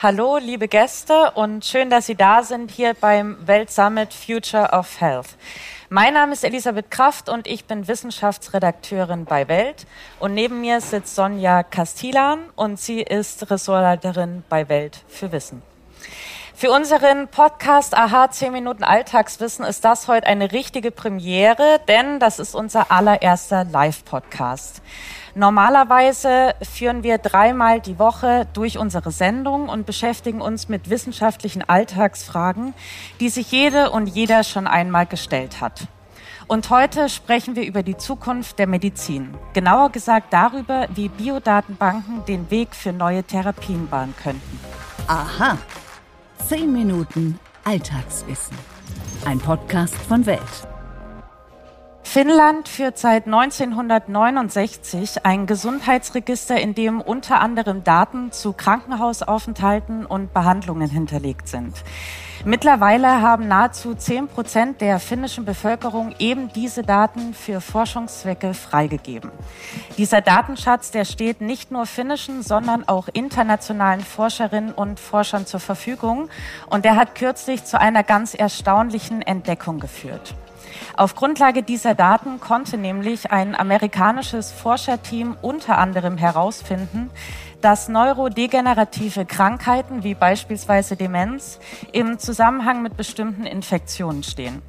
Hallo, liebe Gäste und schön, dass Sie da sind hier beim Weltsummit Future of Health. Mein Name ist Elisabeth Kraft und ich bin Wissenschaftsredakteurin bei Welt. Und neben mir sitzt Sonja Castilan und sie ist Ressortleiterin bei Welt für Wissen. Für unseren Podcast Aha 10 Minuten Alltagswissen ist das heute eine richtige Premiere, denn das ist unser allererster Live-Podcast. Normalerweise führen wir dreimal die Woche durch unsere Sendung und beschäftigen uns mit wissenschaftlichen Alltagsfragen, die sich jede und jeder schon einmal gestellt hat. Und heute sprechen wir über die Zukunft der Medizin. Genauer gesagt darüber, wie Biodatenbanken den Weg für neue Therapien bahnen könnten. Aha. Zehn Minuten Alltagswissen. Ein Podcast von Welt. Finnland führt seit 1969 ein Gesundheitsregister, in dem unter anderem Daten zu Krankenhausaufenthalten und Behandlungen hinterlegt sind. Mittlerweile haben nahezu 10 Prozent der finnischen Bevölkerung eben diese Daten für Forschungszwecke freigegeben. Dieser Datenschatz, der steht nicht nur finnischen, sondern auch internationalen Forscherinnen und Forschern zur Verfügung und der hat kürzlich zu einer ganz erstaunlichen Entdeckung geführt. Auf Grundlage dieser Daten konnte nämlich ein amerikanisches Forscherteam unter anderem herausfinden, dass neurodegenerative Krankheiten wie beispielsweise Demenz im Zusammenhang mit bestimmten Infektionen stehen.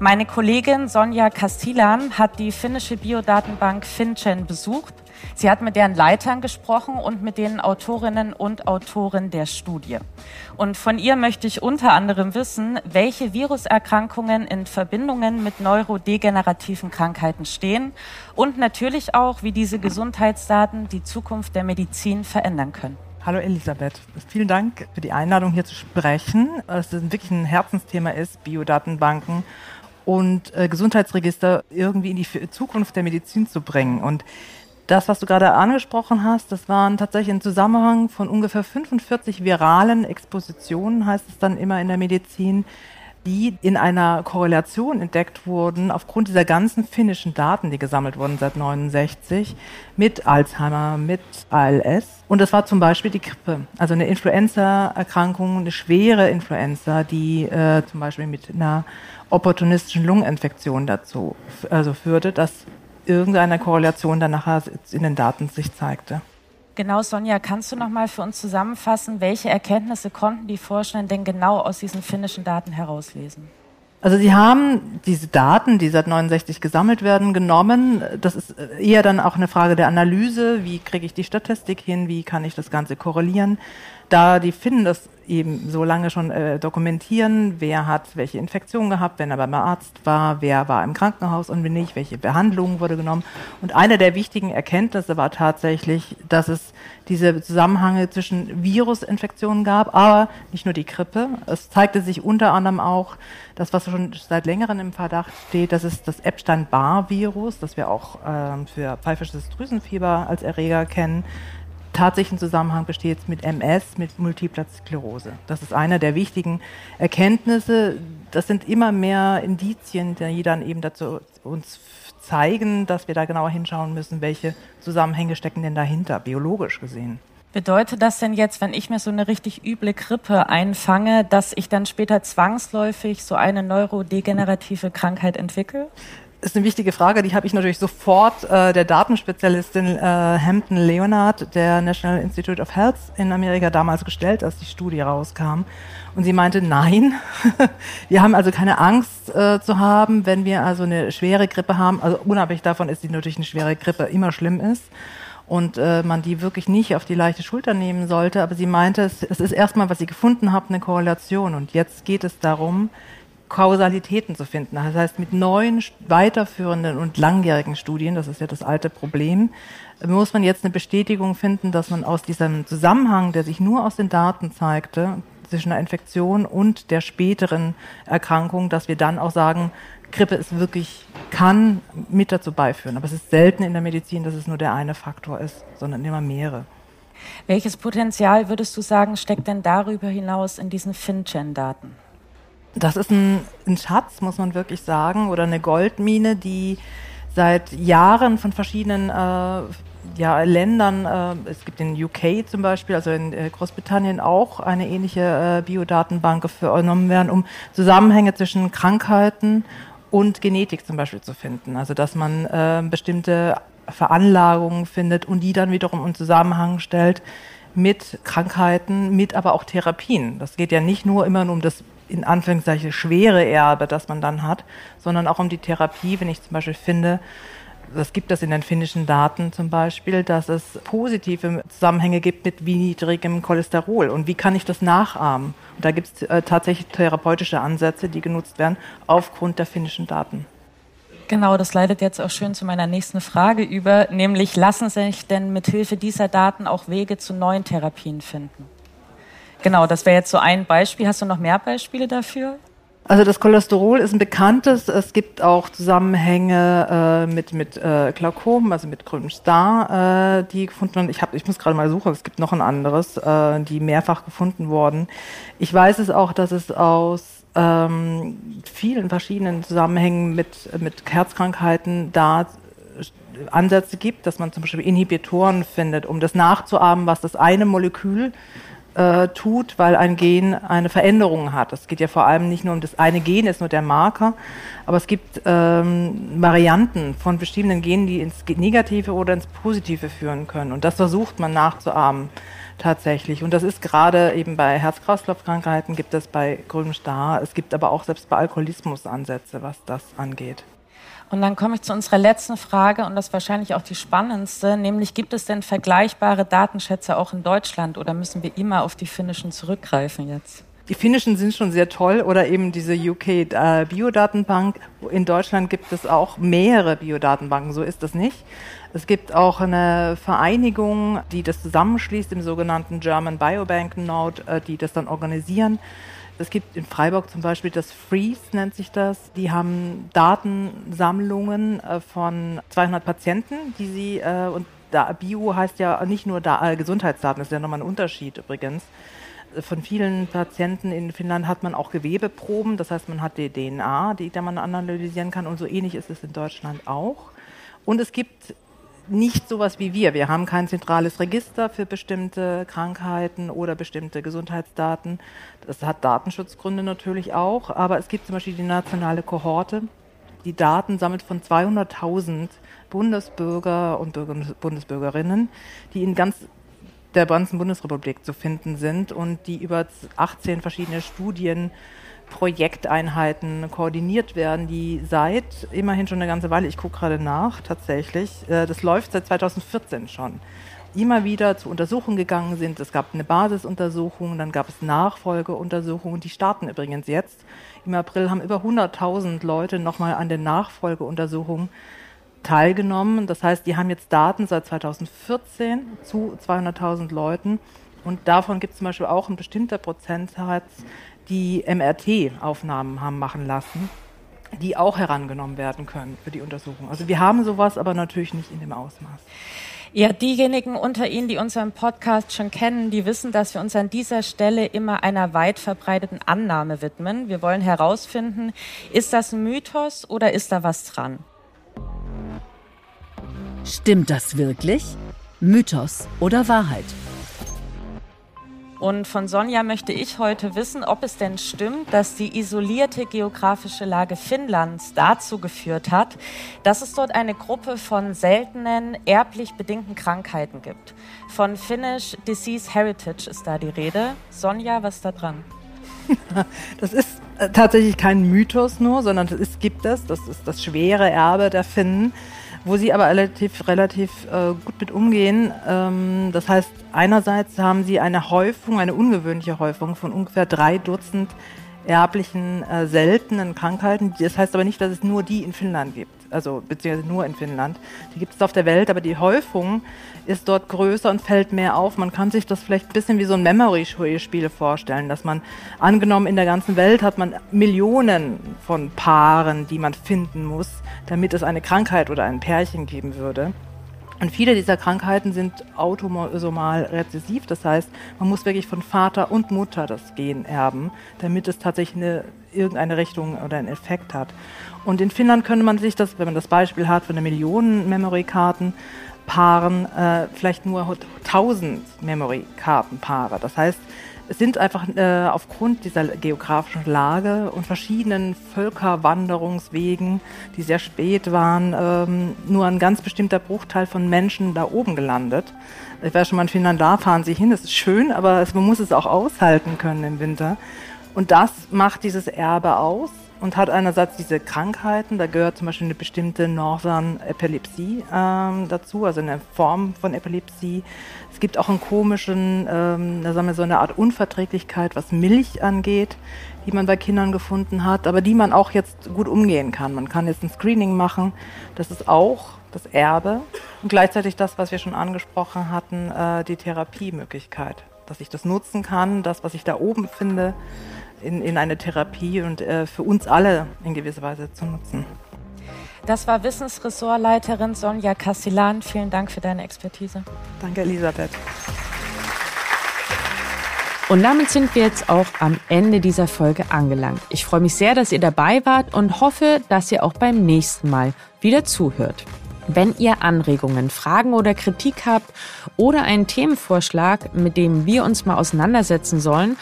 Meine Kollegin Sonja Castilan hat die finnische Biodatenbank FinCEN besucht Sie hat mit deren Leitern gesprochen und mit den Autorinnen und Autoren der Studie. Und von ihr möchte ich unter anderem wissen, welche Viruserkrankungen in Verbindungen mit neurodegenerativen Krankheiten stehen und natürlich auch, wie diese Gesundheitsdaten die Zukunft der Medizin verändern können. Hallo Elisabeth, vielen Dank für die Einladung hier zu sprechen. Es ist wirklich ein Herzensthema ist, Biodatenbanken und äh, Gesundheitsregister irgendwie in die Zukunft der Medizin zu bringen. Und das, was du gerade angesprochen hast, das waren tatsächlich ein Zusammenhang von ungefähr 45 viralen Expositionen, heißt es dann immer in der Medizin, die in einer Korrelation entdeckt wurden aufgrund dieser ganzen finnischen Daten, die gesammelt wurden seit 69 mit Alzheimer, mit ALS. Und das war zum Beispiel die Grippe, also eine Influenza-Erkrankung, eine schwere Influenza, die äh, zum Beispiel mit einer opportunistischen Lungeninfektion dazu also führte, dass irgendeine Korrelation dann nachher in den Daten sich zeigte. Genau, Sonja, kannst du noch mal für uns zusammenfassen, welche Erkenntnisse konnten die Forschenden denn genau aus diesen finnischen Daten herauslesen? Also sie haben diese Daten, die seit 69 gesammelt werden, genommen. Das ist eher dann auch eine Frage der Analyse. Wie kriege ich die Statistik hin? Wie kann ich das Ganze korrelieren? Da die Finnen das eben so lange schon äh, dokumentieren, wer hat welche Infektion gehabt, wenn er beim Arzt war, wer war im Krankenhaus und wenn nicht, welche Behandlung wurde genommen. Und eine der wichtigen Erkenntnisse war tatsächlich, dass es diese Zusammenhänge zwischen Virusinfektionen gab, aber nicht nur die Grippe. Es zeigte sich unter anderem auch, das, was schon seit längerem im Verdacht steht, das ist das Epstein-Barr-Virus, das wir auch ähm, für pfeifisches Drüsenfieber als Erreger kennen tatsächlichen Zusammenhang besteht mit MS, mit Multipler Sklerose. Das ist einer der wichtigen Erkenntnisse. Das sind immer mehr Indizien, die dann eben dazu uns zeigen, dass wir da genauer hinschauen müssen, welche Zusammenhänge stecken denn dahinter, biologisch gesehen. Bedeutet das denn jetzt, wenn ich mir so eine richtig üble Grippe einfange, dass ich dann später zwangsläufig so eine neurodegenerative Krankheit entwickle? Ist eine wichtige Frage, die habe ich natürlich sofort äh, der Datenspezialistin äh, Hampton Leonard der National Institute of Health in Amerika damals gestellt, als die Studie rauskam. Und sie meinte, nein, wir haben also keine Angst äh, zu haben, wenn wir also eine schwere Grippe haben. Also unabhängig davon ist die natürlich eine schwere Grippe immer schlimm ist und äh, man die wirklich nicht auf die leichte Schulter nehmen sollte. Aber sie meinte, es, es ist erstmal, was sie gefunden haben, eine Korrelation. Und jetzt geht es darum, Kausalitäten zu finden. Das heißt, mit neuen, weiterführenden und langjährigen Studien, das ist ja das alte Problem, muss man jetzt eine Bestätigung finden, dass man aus diesem Zusammenhang, der sich nur aus den Daten zeigte, zwischen der Infektion und der späteren Erkrankung, dass wir dann auch sagen, Grippe ist wirklich, kann mit dazu beiführen. Aber es ist selten in der Medizin, dass es nur der eine Faktor ist, sondern immer mehrere. Welches Potenzial würdest du sagen, steckt denn darüber hinaus in diesen FinCEN-Daten? Das ist ein, ein, Schatz, muss man wirklich sagen, oder eine Goldmine, die seit Jahren von verschiedenen äh, ja, Ländern, äh, es gibt in UK zum Beispiel, also in äh, Großbritannien auch eine ähnliche äh, Biodatenbank genommen werden, um Zusammenhänge zwischen Krankheiten und Genetik zum Beispiel zu finden. Also dass man äh, bestimmte Veranlagungen findet und die dann wiederum in Zusammenhang stellt mit Krankheiten, mit aber auch Therapien. Das geht ja nicht nur immer nur um das in Anführungszeichen schwere Erbe, das man dann hat, sondern auch um die Therapie, wenn ich zum Beispiel finde, das gibt es in den finnischen Daten zum Beispiel, dass es positive Zusammenhänge gibt mit niedrigem Cholesterol. Und wie kann ich das nachahmen? Und da gibt es äh, tatsächlich therapeutische Ansätze, die genutzt werden aufgrund der finnischen Daten. Genau, das leitet jetzt auch schön zu meiner nächsten Frage über, nämlich lassen sich denn mit Hilfe dieser Daten auch Wege zu neuen Therapien finden? Genau, das wäre jetzt so ein Beispiel. Hast du noch mehr Beispiele dafür? Also das Cholesterol ist ein bekanntes. Es gibt auch Zusammenhänge äh, mit mit äh, Glaukom, also mit grünem Star, äh, die gefunden wurden. Ich habe, ich muss gerade mal suchen. Es gibt noch ein anderes, äh, die mehrfach gefunden wurden. Ich weiß es auch, dass es aus ähm, vielen verschiedenen Zusammenhängen mit mit Herzkrankheiten da Ansätze gibt, dass man zum Beispiel Inhibitoren findet, um das nachzuahmen, was das eine Molekül äh, tut, weil ein Gen eine Veränderung hat. Es geht ja vor allem nicht nur um das eine Gen, ist nur der Marker, aber es gibt ähm, Varianten von bestimmten Genen, die ins Negative oder ins Positive führen können. Und das versucht man nachzuahmen tatsächlich. Und das ist gerade eben bei Herz-Kreislauf-Krankheiten, gibt es bei grünem Star, es gibt aber auch selbst bei Alkoholismus Ansätze, was das angeht. Und dann komme ich zu unserer letzten Frage und das wahrscheinlich auch die spannendste, nämlich gibt es denn vergleichbare Datenschätze auch in Deutschland oder müssen wir immer auf die finnischen zurückgreifen jetzt? Die finnischen sind schon sehr toll oder eben diese UK äh, Biodatenbank. In Deutschland gibt es auch mehrere Biodatenbanken, so ist das nicht. Es gibt auch eine Vereinigung, die das zusammenschließt im sogenannten German Biobank Node, äh, die das dann organisieren. Es gibt in Freiburg zum Beispiel das Freeze, nennt sich das. Die haben Datensammlungen äh, von 200 Patienten, die sie, äh, und Bio heißt ja nicht nur äh, Gesundheitsdaten, das ist ja nochmal ein Unterschied übrigens. Von vielen Patienten in Finnland hat man auch Gewebeproben, das heißt, man hat die DNA, die man analysieren kann und so ähnlich ist es in Deutschland auch. Und es gibt nicht sowas wie wir. Wir haben kein zentrales Register für bestimmte Krankheiten oder bestimmte Gesundheitsdaten. Das hat Datenschutzgründe natürlich auch, aber es gibt zum Beispiel die nationale Kohorte, die Daten sammelt von 200.000 Bundesbürger und Bundesbürgerinnen, die in ganz der ganzen Bundesrepublik zu finden sind und die über 18 verschiedene Studien Projekteinheiten koordiniert werden, die seit immerhin schon eine ganze Weile, ich gucke gerade nach tatsächlich, äh, das läuft seit 2014 schon, immer wieder zu Untersuchungen gegangen sind. Es gab eine Basisuntersuchung, dann gab es Nachfolgeuntersuchungen, die starten übrigens jetzt. Im April haben über 100.000 Leute nochmal an den Nachfolgeuntersuchungen teilgenommen. Das heißt, die haben jetzt Daten seit 2014 zu 200.000 Leuten. Und davon gibt es zum Beispiel auch ein bestimmter Prozentsatz, die MRT-Aufnahmen haben machen lassen, die auch herangenommen werden können für die Untersuchung. Also wir haben sowas, aber natürlich nicht in dem Ausmaß. Ja, diejenigen unter Ihnen, die unseren Podcast schon kennen, die wissen, dass wir uns an dieser Stelle immer einer weit verbreiteten Annahme widmen. Wir wollen herausfinden, ist das ein Mythos oder ist da was dran? Stimmt das wirklich? Mythos oder Wahrheit? Und von Sonja möchte ich heute wissen, ob es denn stimmt, dass die isolierte geografische Lage Finnlands dazu geführt hat, dass es dort eine Gruppe von seltenen, erblich bedingten Krankheiten gibt. Von Finnish Disease Heritage ist da die Rede. Sonja, was ist da dran? Das ist äh, tatsächlich kein Mythos nur, sondern es gibt es. Das ist das schwere Erbe der Finnen wo sie aber relativ, relativ äh, gut mit umgehen. Ähm, das heißt, einerseits haben sie eine Häufung, eine ungewöhnliche Häufung von ungefähr drei Dutzend erblichen, äh, seltenen Krankheiten. Das heißt aber nicht, dass es nur die in Finnland gibt also beziehungsweise nur in Finnland. Die gibt es auf der Welt, aber die Häufung ist dort größer und fällt mehr auf. Man kann sich das vielleicht ein bisschen wie so ein Memory-Spiel vorstellen, dass man angenommen in der ganzen Welt hat man Millionen von Paaren, die man finden muss, damit es eine Krankheit oder ein Pärchen geben würde. Und viele dieser Krankheiten sind autosomal rezessiv. Das heißt, man muss wirklich von Vater und Mutter das Gen erben, damit es tatsächlich eine, irgendeine Richtung oder einen Effekt hat. Und in Finnland könnte man sich das, wenn man das Beispiel hat von einer Million Memory-Karten, Paaren äh, vielleicht nur 1000 Memory-Kartenpaare. Das heißt, sind einfach äh, aufgrund dieser geografischen Lage und verschiedenen Völkerwanderungswegen, die sehr spät waren, ähm, nur ein ganz bestimmter Bruchteil von Menschen da oben gelandet. Ich weiß schon mal in Finnland, da fahren sie hin, das ist schön, aber man muss es auch aushalten können im Winter. Und das macht dieses Erbe aus und hat einerseits diese Krankheiten, da gehört zum Beispiel eine bestimmte Northern Epilepsie ähm, dazu, also eine Form von Epilepsie. Es gibt auch einen komischen, ähm, da sagen wir so eine Art Unverträglichkeit, was Milch angeht, die man bei Kindern gefunden hat, aber die man auch jetzt gut umgehen kann. Man kann jetzt ein Screening machen, das ist auch das Erbe und gleichzeitig das, was wir schon angesprochen hatten, äh, die Therapiemöglichkeit, dass ich das nutzen kann, das, was ich da oben finde, in, in eine Therapie und äh, für uns alle in gewisser Weise zu nutzen. Das war Wissensressortleiterin Sonja Castellan. Vielen Dank für deine Expertise. Danke, Elisabeth. Und damit sind wir jetzt auch am Ende dieser Folge angelangt. Ich freue mich sehr, dass ihr dabei wart und hoffe, dass ihr auch beim nächsten Mal wieder zuhört. Wenn ihr Anregungen, Fragen oder Kritik habt oder einen Themenvorschlag, mit dem wir uns mal auseinandersetzen sollen,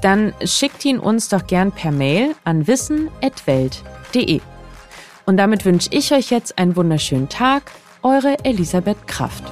dann schickt ihn uns doch gern per Mail an wissen.welt.de. Und damit wünsche ich euch jetzt einen wunderschönen Tag. Eure Elisabeth Kraft.